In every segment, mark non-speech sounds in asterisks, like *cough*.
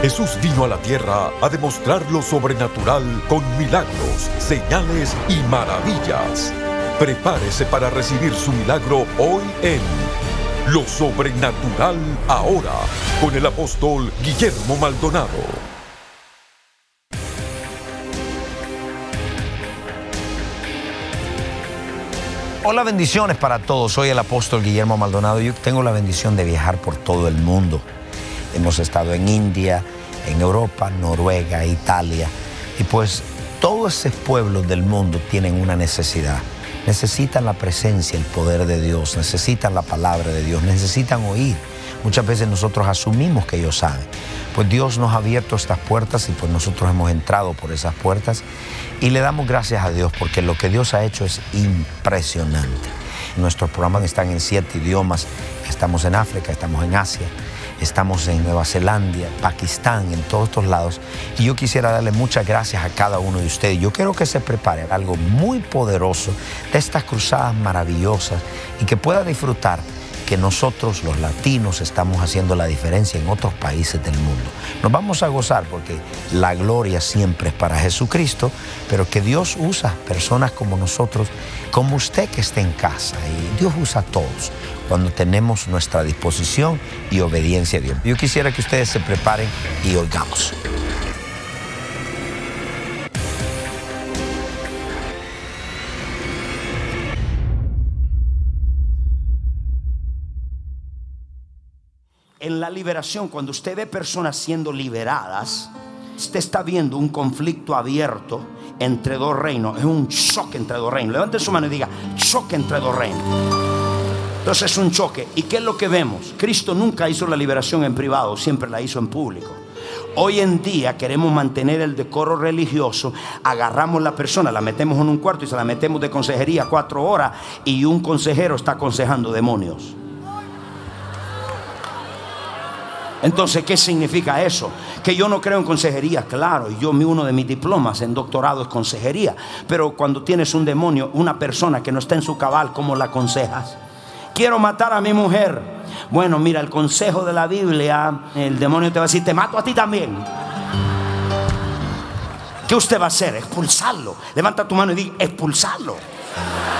Jesús vino a la tierra a demostrar lo sobrenatural con milagros, señales y maravillas. Prepárese para recibir su milagro hoy en Lo Sobrenatural Ahora con el apóstol Guillermo Maldonado. Hola, bendiciones para todos. Soy el apóstol Guillermo Maldonado. Yo tengo la bendición de viajar por todo el mundo. Hemos estado en India, en Europa, Noruega, Italia. Y pues todos esos pueblos del mundo tienen una necesidad. Necesitan la presencia, el poder de Dios, necesitan la palabra de Dios, necesitan oír. Muchas veces nosotros asumimos que ellos saben. Pues Dios nos ha abierto estas puertas y pues nosotros hemos entrado por esas puertas y le damos gracias a Dios porque lo que Dios ha hecho es impresionante. Nuestros programas están en siete idiomas. Estamos en África, estamos en Asia, estamos en Nueva Zelanda, Pakistán, en todos estos lados. Y yo quisiera darle muchas gracias a cada uno de ustedes. Yo quiero que se prepare algo muy poderoso de estas cruzadas maravillosas y que pueda disfrutar que nosotros los latinos estamos haciendo la diferencia en otros países del mundo. Nos vamos a gozar porque la gloria siempre es para Jesucristo, pero que Dios usa personas como nosotros, como usted que esté en casa, y Dios usa a todos cuando tenemos nuestra disposición y obediencia a Dios. Yo quisiera que ustedes se preparen y oigamos. En la liberación, cuando usted ve personas siendo liberadas, usted está viendo un conflicto abierto entre dos reinos. Es un choque entre dos reinos. Levante su mano y diga, choque entre dos reinos. Entonces es un choque. ¿Y qué es lo que vemos? Cristo nunca hizo la liberación en privado, siempre la hizo en público. Hoy en día queremos mantener el decoro religioso, agarramos la persona, la metemos en un cuarto y se la metemos de consejería cuatro horas y un consejero está aconsejando demonios. Entonces, ¿qué significa eso? Que yo no creo en consejería, claro, yo uno de mis diplomas en doctorado es consejería, pero cuando tienes un demonio, una persona que no está en su cabal, ¿cómo la aconsejas? Quiero matar a mi mujer. Bueno, mira, el consejo de la Biblia, el demonio te va a decir, te mato a ti también. ¿Qué usted va a hacer? Expulsarlo. Levanta tu mano y di, expulsarlo.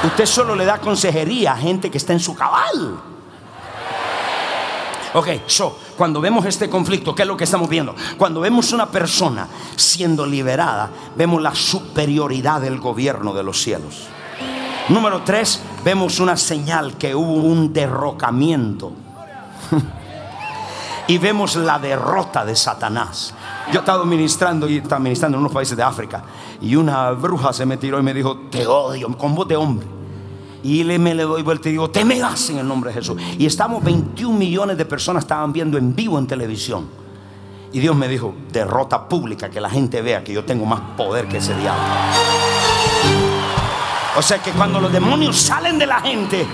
Usted solo le da consejería a gente que está en su cabal. Ok, so, cuando vemos este conflicto, ¿qué es lo que estamos viendo? Cuando vemos una persona siendo liberada, vemos la superioridad del gobierno de los cielos. Número tres, vemos una señal que hubo un derrocamiento. *laughs* y vemos la derrota de Satanás. Yo he estado ministrando y estaba en unos países de África. Y una bruja se me tiró y me dijo, te odio, con voz de hombre. Y le, me le doy vuelta y digo, te me das en el nombre de Jesús. Y estamos 21 millones de personas estaban viendo en vivo en televisión. Y Dios me dijo, derrota pública, que la gente vea que yo tengo más poder que ese diablo. O sea que cuando los demonios salen de la gente,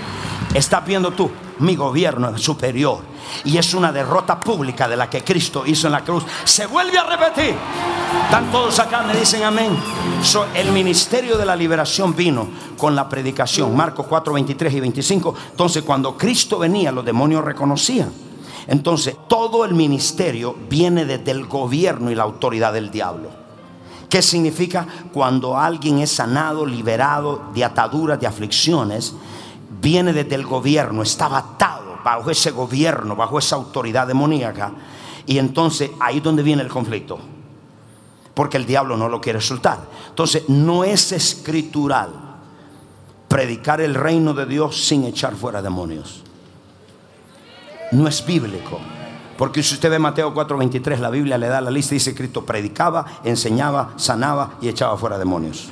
estás viendo tú, mi gobierno es superior y es una derrota pública de la que Cristo hizo en la cruz. Se vuelve a repetir. Están todos acá, me dicen amén. el ministerio de la liberación vino con la predicación. Marcos 4, 23 y 25. Entonces, cuando Cristo venía, los demonios reconocían. Entonces, todo el ministerio viene desde el gobierno y la autoridad del diablo. ¿Qué significa? Cuando alguien es sanado, liberado de ataduras, de aflicciones, viene desde el gobierno, estaba atado bajo ese gobierno, bajo esa autoridad demoníaca. Y entonces ahí es donde viene el conflicto. Porque el diablo no lo quiere soltar. Entonces no es escritural predicar el reino de Dios sin echar fuera demonios. No es bíblico. Porque si usted ve Mateo 4:23, la Biblia le da la lista y dice Cristo predicaba, enseñaba, sanaba y echaba fuera demonios.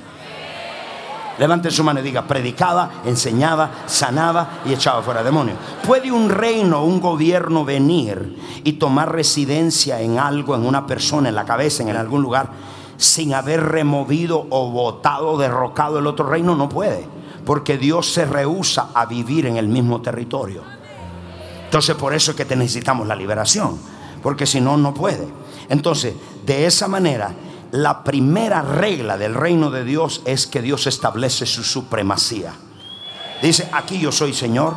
Levante su mano y diga, predicaba, enseñaba, sanaba y echaba fuera demonios. ¿Puede un reino, un gobierno venir y tomar residencia en algo, en una persona, en la cabeza, en algún lugar, sin haber removido o votado, derrocado el otro reino? No puede, porque Dios se rehúsa a vivir en el mismo territorio. Entonces por eso es que necesitamos la liberación, porque si no, no puede. Entonces, de esa manera la primera regla del reino de Dios es que Dios establece su supremacía. Dice, aquí yo soy Señor,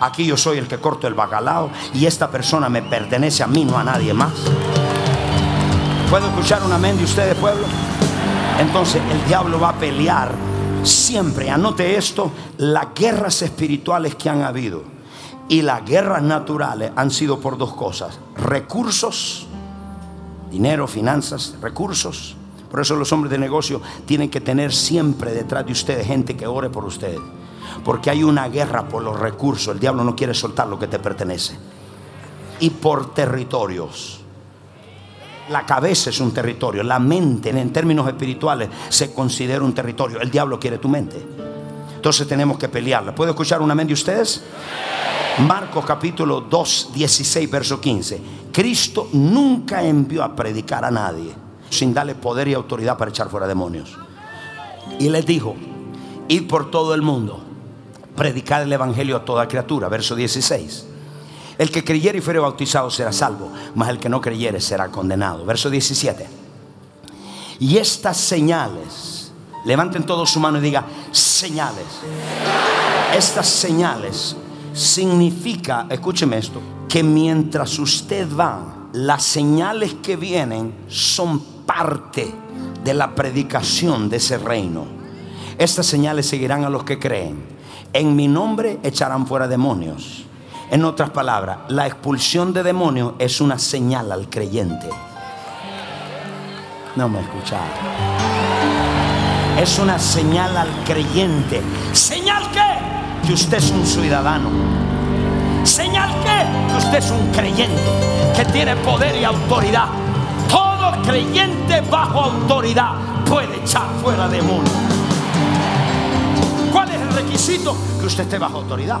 aquí yo soy el que corto el bacalao y esta persona me pertenece a mí, no a nadie más. ¿Puedo escuchar un amén de ustedes, pueblo? Entonces el diablo va a pelear siempre, anote esto, las guerras espirituales que han habido y las guerras naturales han sido por dos cosas, recursos, dinero, finanzas, recursos. Por eso los hombres de negocio tienen que tener siempre detrás de ustedes gente que ore por ustedes. Porque hay una guerra por los recursos. El diablo no quiere soltar lo que te pertenece. Y por territorios. La cabeza es un territorio. La mente en términos espirituales se considera un territorio. El diablo quiere tu mente. Entonces tenemos que pelearla. ¿Puedo escuchar un amén de ustedes? Marcos capítulo 2, 16, verso 15. Cristo nunca envió a predicar a nadie sin darle poder y autoridad para echar fuera demonios. Y les dijo, id por todo el mundo, predicar el Evangelio a toda criatura. Verso 16. El que creyere y fuere bautizado será salvo, mas el que no creyere será condenado. Verso 17. Y estas señales, levanten todos su mano y diga, señales. Estas señales significa, escúcheme esto, que mientras usted va, las señales que vienen son parte de la predicación de ese reino. Estas señales seguirán a los que creen. En mi nombre echarán fuera demonios. En otras palabras, la expulsión de demonios es una señal al creyente. No me escucharon. Es una señal al creyente. Que usted es un ciudadano. ¿Señal? Que usted es un creyente. Que tiene poder y autoridad. Todo creyente bajo autoridad puede echar fuera demonios. ¿Cuál es el requisito? Que usted esté bajo autoridad.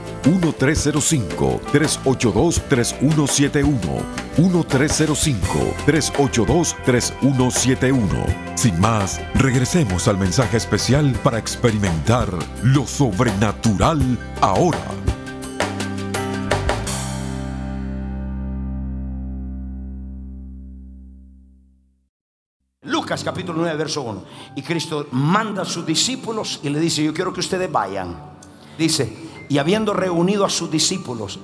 1305-382-3171. 1305-382-3171. Sin más, regresemos al mensaje especial para experimentar lo sobrenatural ahora. Lucas capítulo 9, verso 1. Y Cristo manda a sus discípulos y le dice, yo quiero que ustedes vayan. Dice, y habiendo reunido a sus discípulos,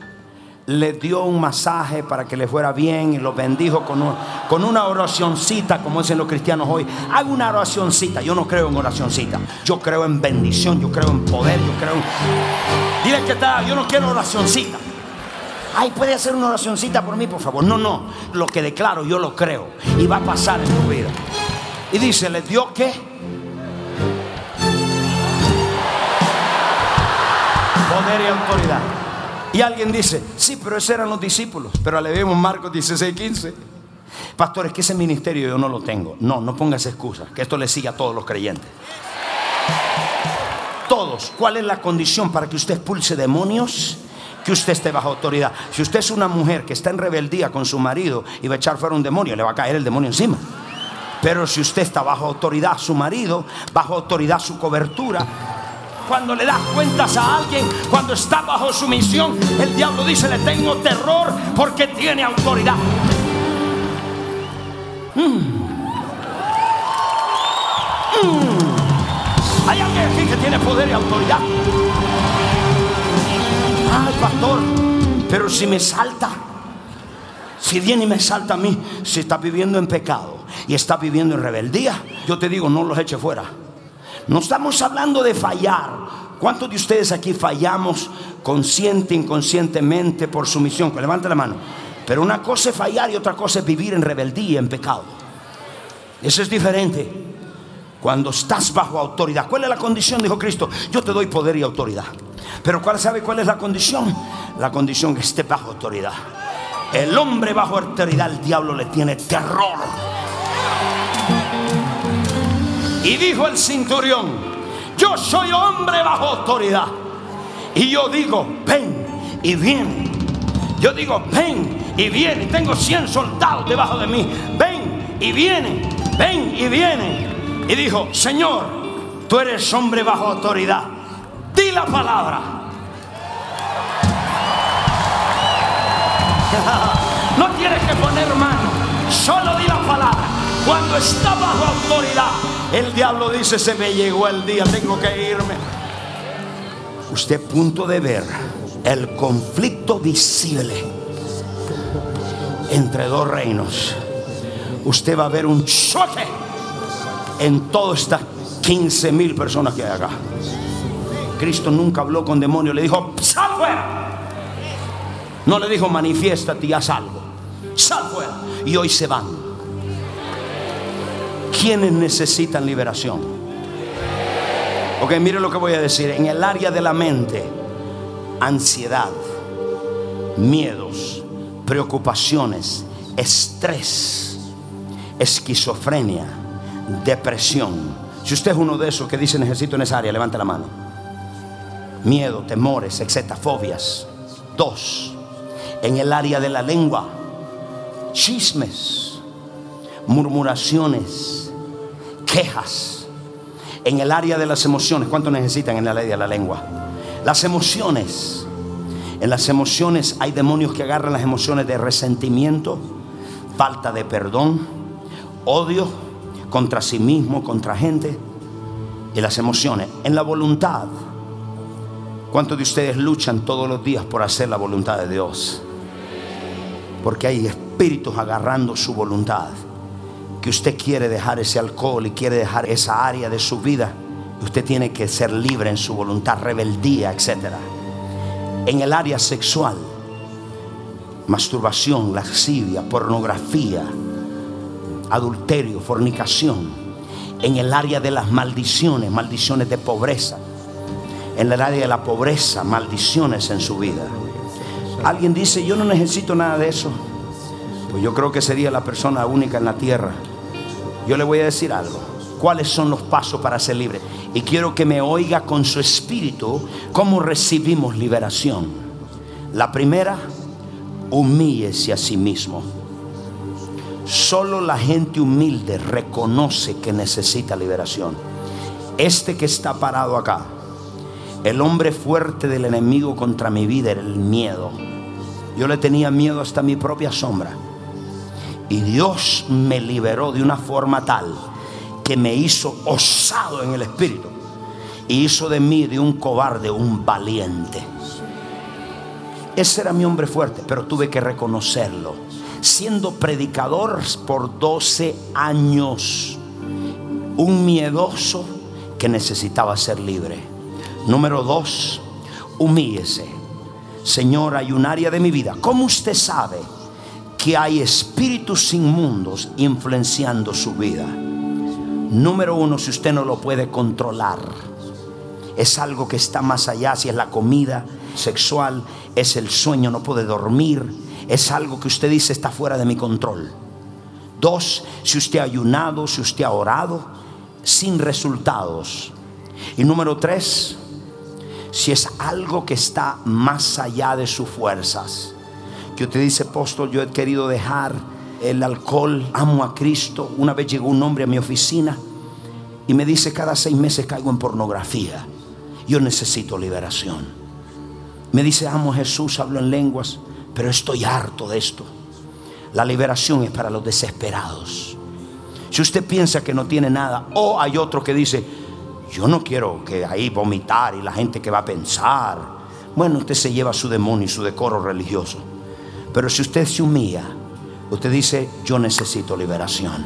les dio un masaje para que le fuera bien y los bendijo con, una oracioncita, como dicen los cristianos hoy. Haga una oracioncita. Yo no creo en oracioncita. Yo creo en bendición, yo creo en poder, yo creo en. Dile que está, yo no quiero oracioncita. Ay, puede hacer una oracioncita por mí, por favor. No, no. Lo que declaro, yo lo creo. Y va a pasar en tu vida. Y dice, ¿les dio qué? Y alguien dice, sí, pero esos eran los discípulos. Pero le vemos Marcos 16, 15. Pastor, es que ese ministerio yo no lo tengo. No, no pongas excusas, que esto le siga a todos los creyentes. Todos. ¿Cuál es la condición para que usted expulse demonios? Que usted esté bajo autoridad. Si usted es una mujer que está en rebeldía con su marido y va a echar fuera un demonio, le va a caer el demonio encima. Pero si usted está bajo autoridad su marido, bajo autoridad su cobertura, cuando le das cuentas a alguien, cuando está bajo su misión, el diablo dice, le tengo terror porque tiene autoridad. Mm. Mm. Hay alguien aquí que tiene poder y autoridad. Ay, pastor, pero si me salta, si viene y me salta a mí, si está viviendo en pecado y está viviendo en rebeldía, yo te digo, no los eche fuera. No estamos hablando de fallar. ¿Cuántos de ustedes aquí fallamos consciente, inconscientemente por su misión? Que levante la mano. Pero una cosa es fallar y otra cosa es vivir en rebeldía, en pecado. Eso es diferente. Cuando estás bajo autoridad. ¿Cuál es la condición? Dijo Cristo. Yo te doy poder y autoridad. Pero ¿cuál sabe cuál es la condición? La condición que esté bajo autoridad. El hombre bajo autoridad, el diablo le tiene terror. Y dijo el centurión, yo soy hombre bajo autoridad. Y yo digo, ven y viene. Yo digo, ven y viene. Tengo 100 soldados debajo de mí. Ven y viene. Ven y viene. Y dijo, Señor, tú eres hombre bajo autoridad. Di la palabra. *laughs* no tienes que poner mano. Solo di la palabra. Cuando está bajo autoridad, el diablo dice, se me llegó el día, tengo que irme. Usted punto de ver el conflicto visible entre dos reinos. Usted va a ver un choque en todas estas 15 mil personas que hay acá. Cristo nunca habló con demonios, le dijo, sal fuera. No le dijo, manifiéstate y haz algo. Sal fuera. Y hoy se van. ¿Quiénes necesitan liberación? Ok, mire lo que voy a decir. En el área de la mente, ansiedad, miedos, preocupaciones, estrés, esquizofrenia, depresión. Si usted es uno de esos que dice necesito en esa área, levante la mano. Miedo, temores, etc. Fobias. Dos, en el área de la lengua, chismes, murmuraciones, quejas. En el área de las emociones, ¿cuánto necesitan en el área de la lengua? Las emociones. En las emociones hay demonios que agarran las emociones de resentimiento, falta de perdón, odio contra sí mismo, contra gente. Y las emociones. En la voluntad. ¿Cuántos de ustedes luchan todos los días por hacer la voluntad de Dios? Porque hay espíritus agarrando su voluntad. Que usted quiere dejar ese alcohol y quiere dejar esa área de su vida. Usted tiene que ser libre en su voluntad, rebeldía, etc. En el área sexual, masturbación, lascivia, pornografía, adulterio, fornicación. En el área de las maldiciones, maldiciones de pobreza. En el área de la pobreza, maldiciones en su vida. Alguien dice, yo no necesito nada de eso. Pues yo creo que sería la persona única en la tierra. Yo le voy a decir algo. ¿Cuáles son los pasos para ser libre? Y quiero que me oiga con su espíritu cómo recibimos liberación. La primera, humíllese a sí mismo. Solo la gente humilde reconoce que necesita liberación. Este que está parado acá, el hombre fuerte del enemigo contra mi vida era el miedo. Yo le tenía miedo hasta mi propia sombra. Y Dios me liberó de una forma tal que me hizo osado en el espíritu. Y hizo de mí, de un cobarde, un valiente. Ese era mi hombre fuerte, pero tuve que reconocerlo. Siendo predicador por 12 años, un miedoso que necesitaba ser libre. Número dos, humíllese. Señor, hay un área de mi vida. ¿Cómo usted sabe que hay espíritus inmundos influenciando su vida? Número uno, si usted no lo puede controlar, es algo que está más allá, si es la comida sexual, es el sueño, no puede dormir, es algo que usted dice está fuera de mi control. Dos, si usted ha ayunado, si usted ha orado, sin resultados. Y número tres, si es algo que está más allá de sus fuerzas. Que usted dice, apóstol, yo he querido dejar el alcohol, amo a Cristo. Una vez llegó un hombre a mi oficina y me dice, cada seis meses caigo en pornografía. Yo necesito liberación. Me dice, amo a Jesús, hablo en lenguas, pero estoy harto de esto. La liberación es para los desesperados. Si usted piensa que no tiene nada, o hay otro que dice, yo no quiero que ahí vomitar y la gente que va a pensar. Bueno, usted se lleva su demonio y su decoro religioso. Pero si usted se humilla, usted dice, yo necesito liberación.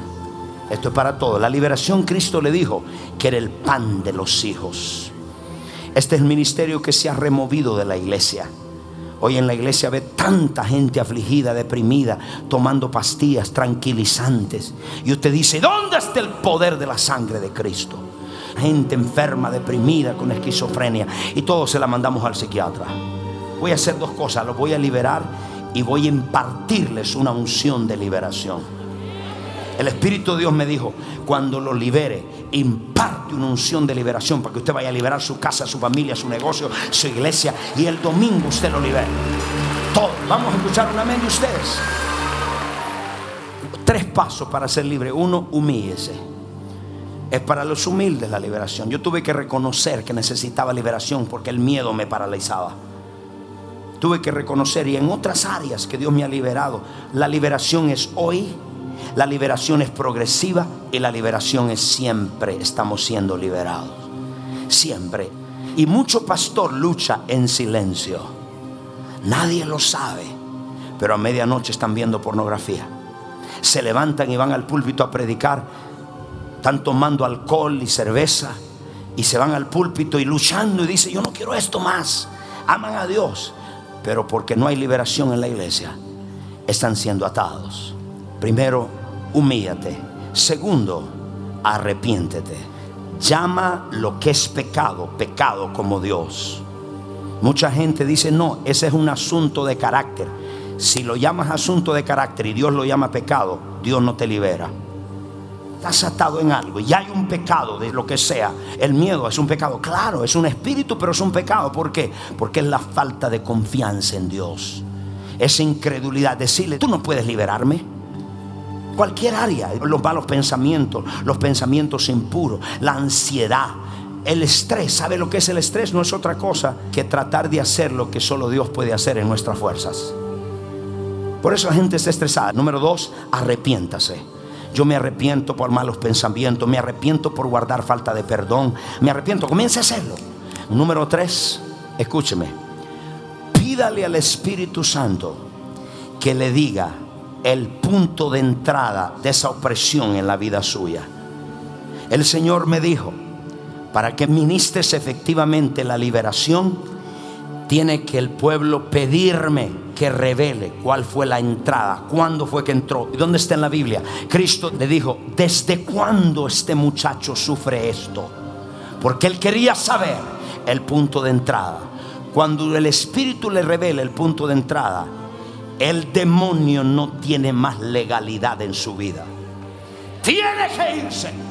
Esto es para todo. La liberación Cristo le dijo que era el pan de los hijos. Este es el ministerio que se ha removido de la iglesia. Hoy en la iglesia ve tanta gente afligida, deprimida, tomando pastillas tranquilizantes. Y usted dice, ¿dónde está el poder de la sangre de Cristo? Gente enferma, deprimida, con esquizofrenia. Y todos se la mandamos al psiquiatra. Voy a hacer dos cosas. Los voy a liberar y voy a impartirles una unción de liberación. El Espíritu de Dios me dijo, cuando lo libere, imparte una unción de liberación para que usted vaya a liberar su casa, su familia, su negocio, su iglesia y el domingo usted lo libere. Todo. Vamos a escuchar un amén de ustedes. Tres pasos para ser libre. Uno, humíllese. Es para los humildes la liberación. Yo tuve que reconocer que necesitaba liberación porque el miedo me paralizaba. Tuve que reconocer y en otras áreas que Dios me ha liberado, la liberación es hoy, la liberación es progresiva y la liberación es siempre. Estamos siendo liberados. Siempre. Y mucho pastor lucha en silencio. Nadie lo sabe. Pero a medianoche están viendo pornografía. Se levantan y van al púlpito a predicar. Están tomando alcohol y cerveza. Y se van al púlpito y luchando y dicen, yo no quiero esto más. Aman a Dios. Pero porque no hay liberación en la iglesia, están siendo atados. Primero, humíllate. Segundo, arrepiéntete. Llama lo que es pecado, pecado como Dios. Mucha gente dice, no, ese es un asunto de carácter. Si lo llamas asunto de carácter y Dios lo llama pecado, Dios no te libera. Estás atado en algo y hay un pecado de lo que sea. El miedo es un pecado, claro, es un espíritu, pero es un pecado. ¿Por qué? Porque es la falta de confianza en Dios. Esa incredulidad, decirle, tú no puedes liberarme. Cualquier área, los malos pensamientos, los pensamientos impuros, la ansiedad, el estrés. ¿Sabe lo que es el estrés? No es otra cosa que tratar de hacer lo que solo Dios puede hacer en nuestras fuerzas. Por eso la gente está estresada. Número dos, arrepiéntase. Yo me arrepiento por malos pensamientos, me arrepiento por guardar falta de perdón, me arrepiento, comience a hacerlo. Número tres, escúcheme, pídale al Espíritu Santo que le diga el punto de entrada de esa opresión en la vida suya. El Señor me dijo, para que ministres efectivamente la liberación, tiene que el pueblo pedirme que revele cuál fue la entrada, cuándo fue que entró. ¿Y dónde está en la Biblia? Cristo le dijo, ¿desde cuándo este muchacho sufre esto? Porque él quería saber el punto de entrada. Cuando el Espíritu le revela el punto de entrada, el demonio no tiene más legalidad en su vida. Tiene que irse.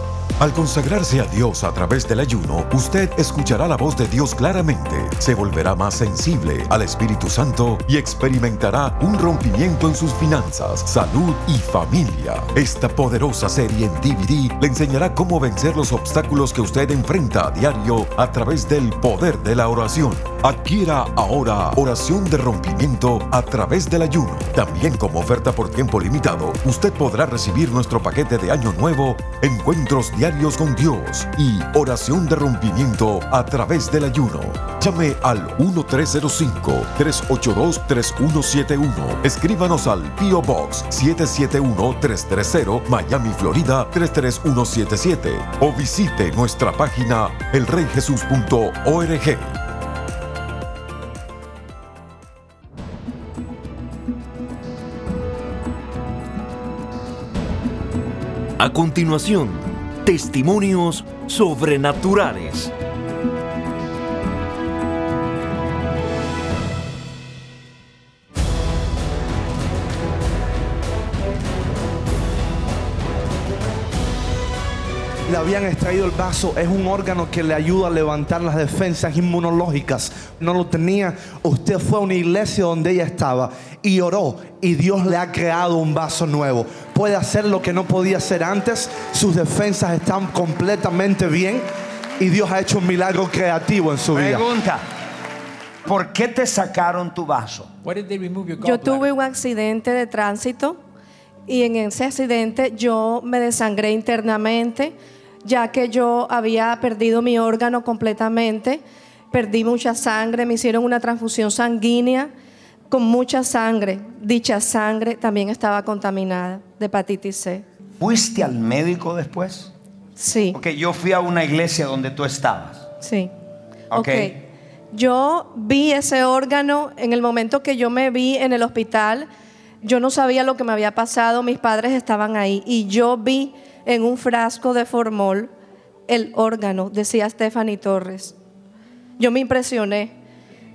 Al consagrarse a Dios a través del ayuno, usted escuchará la voz de Dios claramente, se volverá más sensible al Espíritu Santo y experimentará un rompimiento en sus finanzas, salud y familia. Esta poderosa serie en DVD le enseñará cómo vencer los obstáculos que usted enfrenta a diario a través del poder de la oración. Adquiera ahora oración de rompimiento a través del ayuno. También como oferta por tiempo limitado, usted podrá recibir nuestro paquete de año nuevo, encuentros diarios con Dios y oración de rompimiento a través del ayuno. Llame al 1305-382-3171. Escríbanos al P.O. Box 771-330 Miami, Florida 33177 o visite nuestra página elreyjesus.org. A continuación, testimonios sobrenaturales. le habían extraído el vaso. Es un órgano que le ayuda a levantar las defensas inmunológicas. No lo tenía. Usted fue a una iglesia donde ella estaba y oró y Dios le ha creado un vaso nuevo. Puede hacer lo que no podía hacer antes. Sus defensas están completamente bien y Dios ha hecho un milagro creativo en su vida. Pregunta, ¿por qué te sacaron tu vaso? Yo tuve un accidente de tránsito y en ese accidente yo me desangré internamente, ya que yo había perdido mi órgano completamente, perdí mucha sangre, me hicieron una transfusión sanguínea con mucha sangre. Dicha sangre también estaba contaminada de hepatitis C. ¿Fuiste al médico después? Sí, Ok, yo fui a una iglesia donde tú estabas. sí. Ok. ok. Yo vi ese órgano en el momento que yo me vi en el hospital. Yo no sabía lo que me había pasado, mis padres estaban ahí y yo vi en un frasco de formol el órgano, decía Stephanie Torres. Yo me impresioné.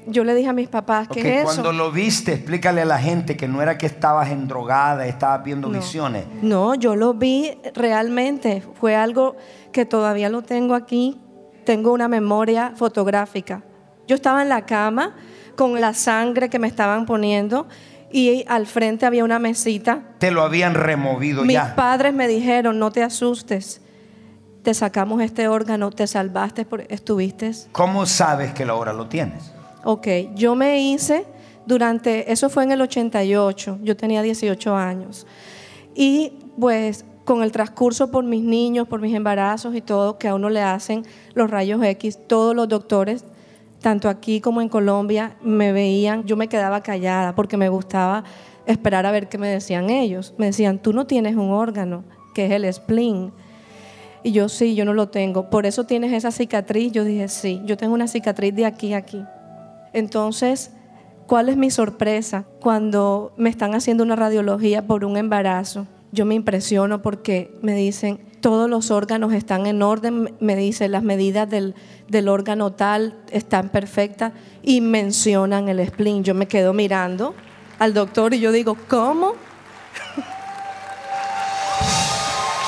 Yo le dije a mis papás, ¿qué Ok, es eso? Cuando lo viste, explícale a la gente que no era que estabas endrogada, estabas viendo No. visiones. No, yo lo vi realmente. Fue algo que todavía lo tengo aquí. Tengo una memoria fotográfica. Yo estaba en la cama con la sangre que me estaban poniendo y al frente había una mesita. Te lo habían removido Mis ya. padres me dijeron, no te asustes. Te sacamos este órgano, te salvaste, estuviste. ¿Cómo sabes que ahora lo tienes? Ok, yo me hice durante, eso fue en el 88, yo tenía 18 años. Y pues con el transcurso por mis niños, por mis embarazos y todo, que a uno le hacen los rayos X, todos los doctores, tanto aquí como en Colombia, me veían, yo me quedaba callada porque me gustaba esperar a ver qué me decían ellos. Me decían, tú no tienes un órgano, que es el spleen. Y yo sí, yo no lo tengo. Por eso tienes esa cicatriz. Yo dije, sí, yo tengo una cicatriz de aquí a aquí. Entonces, ¿cuál es mi sorpresa cuando me están haciendo una radiología por un embarazo? Yo me impresiono porque me dicen, todos los órganos están en orden, me dicen, las medidas del, del órgano tal están perfectas y mencionan el spleen. Yo me quedo mirando al doctor y yo digo, ¿cómo? *laughs*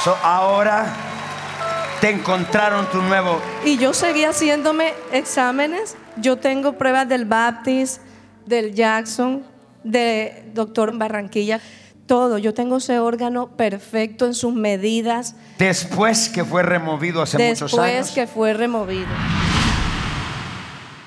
So, ahora te encontraron tu nuevo. Y yo seguí haciéndome exámenes. Yo tengo pruebas del Baptist, del Jackson, de doctor Barranquilla, todo. Yo tengo ese órgano perfecto en sus medidas Después que fue removido hace muchos después años. que fue removido.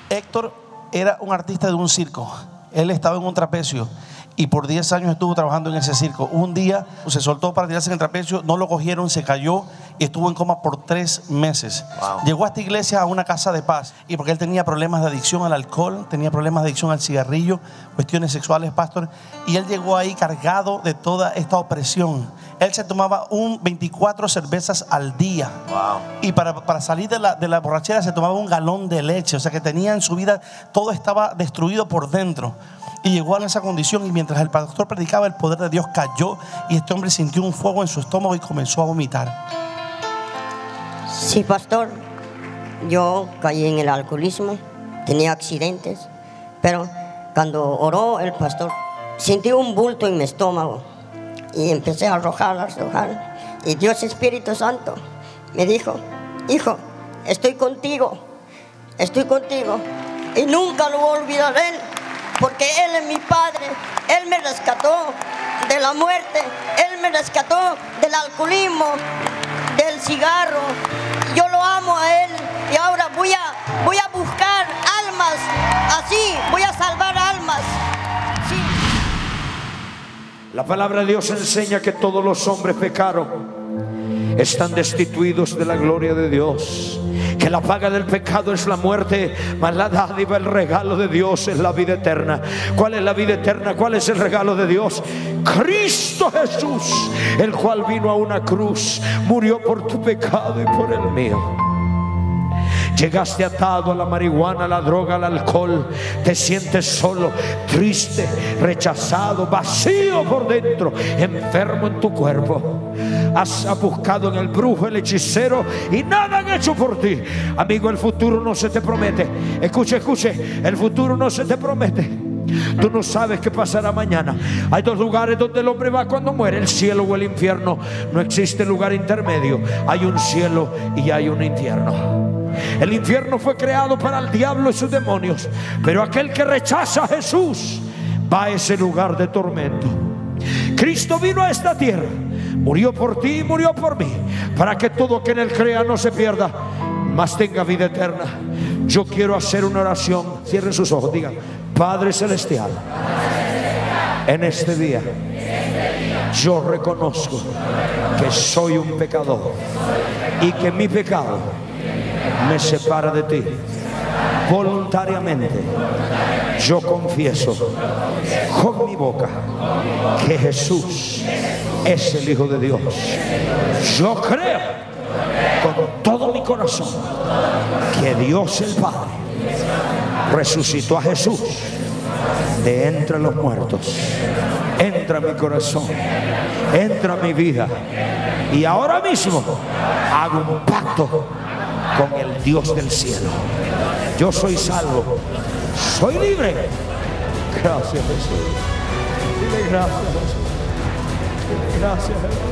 Héctor era un artista de un circo. Él estaba en un trapecio y por 10 años estuvo trabajando en ese circo. Un día se soltó para tirarse en el trapecio, no lo cogieron, se cayó y estuvo en coma por tres meses. Llegó a esta iglesia a una casa de paz y porque él tenía problemas de adicción al alcohol, tenía problemas de adicción al cigarrillo, cuestiones sexuales, pastor, y él llegó ahí cargado de toda esta opresión. Él se tomaba un 24 cervezas al día. Y para, para salir de la, de la borrachera se tomaba un galón de leche. O sea que tenía en su vida, todo estaba destruido por dentro. Y llegó a esa condición y mientras el pastor predicaba, el poder de Dios cayó y este hombre sintió un fuego en su estómago y comenzó a vomitar. Sí, pastor. Yo caí en el alcoholismo, tenía accidentes, pero cuando oró el pastor, sentí un bulto en mi estómago y empecé a arrojar, a arrojar. Y Dios Espíritu Santo me dijo, hijo, estoy contigo, estoy contigo y nunca lo voy porque él es mi padre, él me rescató de la muerte, él me rescató del alcoholismo, del cigarro. Yo lo amo a él y ahora voy a, voy a buscar almas así, voy a salvar almas. La palabra de Dios enseña que todos los hombres pecaron. Están destituidos de la gloria de Dios. Que la paga del pecado es la muerte, mas la dádiva, el regalo de Dios es la vida eterna. ¿Cuál es la vida eterna? ¿Cuál es el regalo de Dios? Cristo Jesús, el cual vino a una cruz, murió por tu pecado y por el mío. Llegaste atado a la marihuana, a la droga, al alcohol. Te sientes solo, triste, rechazado, vacío por dentro, enfermo en tu cuerpo. Has buscado en el brujo, el hechicero y nada han hecho por ti. Amigo, el futuro no se te promete. Escuche, escuche, el futuro no se te promete. Tú no sabes qué pasará mañana. Hay dos lugares donde el hombre va cuando muere, el cielo o el infierno. No existe lugar intermedio. Hay un cielo y hay un infierno. El infierno fue creado para el diablo y sus demonios, pero aquel que rechaza a Jesús va a ese lugar de tormento. Cristo vino a esta tierra, murió por ti y murió por mí, para que todo que en él crea no se pierda, mas tenga vida eterna. Yo quiero hacer una oración. Cierren sus ojos, digan, Padre Celestial, en este día yo reconozco que soy un pecador y que mi pecado me separa de ti. Voluntariamente yo confieso con mi boca que Jesús es el Hijo de Dios. Yo creo con todo mi corazón que Dios el Padre resucitó a Jesús de entre los muertos. Entra mi corazón, entra mi vida. Y ahora mismo hago un pacto con el Dios del cielo. Yo soy salvo, soy libre. Gracias Jesús. Gracias Jesús. Gracias Jesús.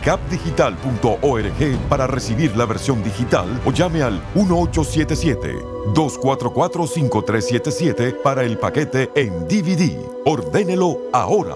capdigital.org para recibir la versión digital o llame al 1877-244-5377 para el paquete en DVD. Ordénelo ahora.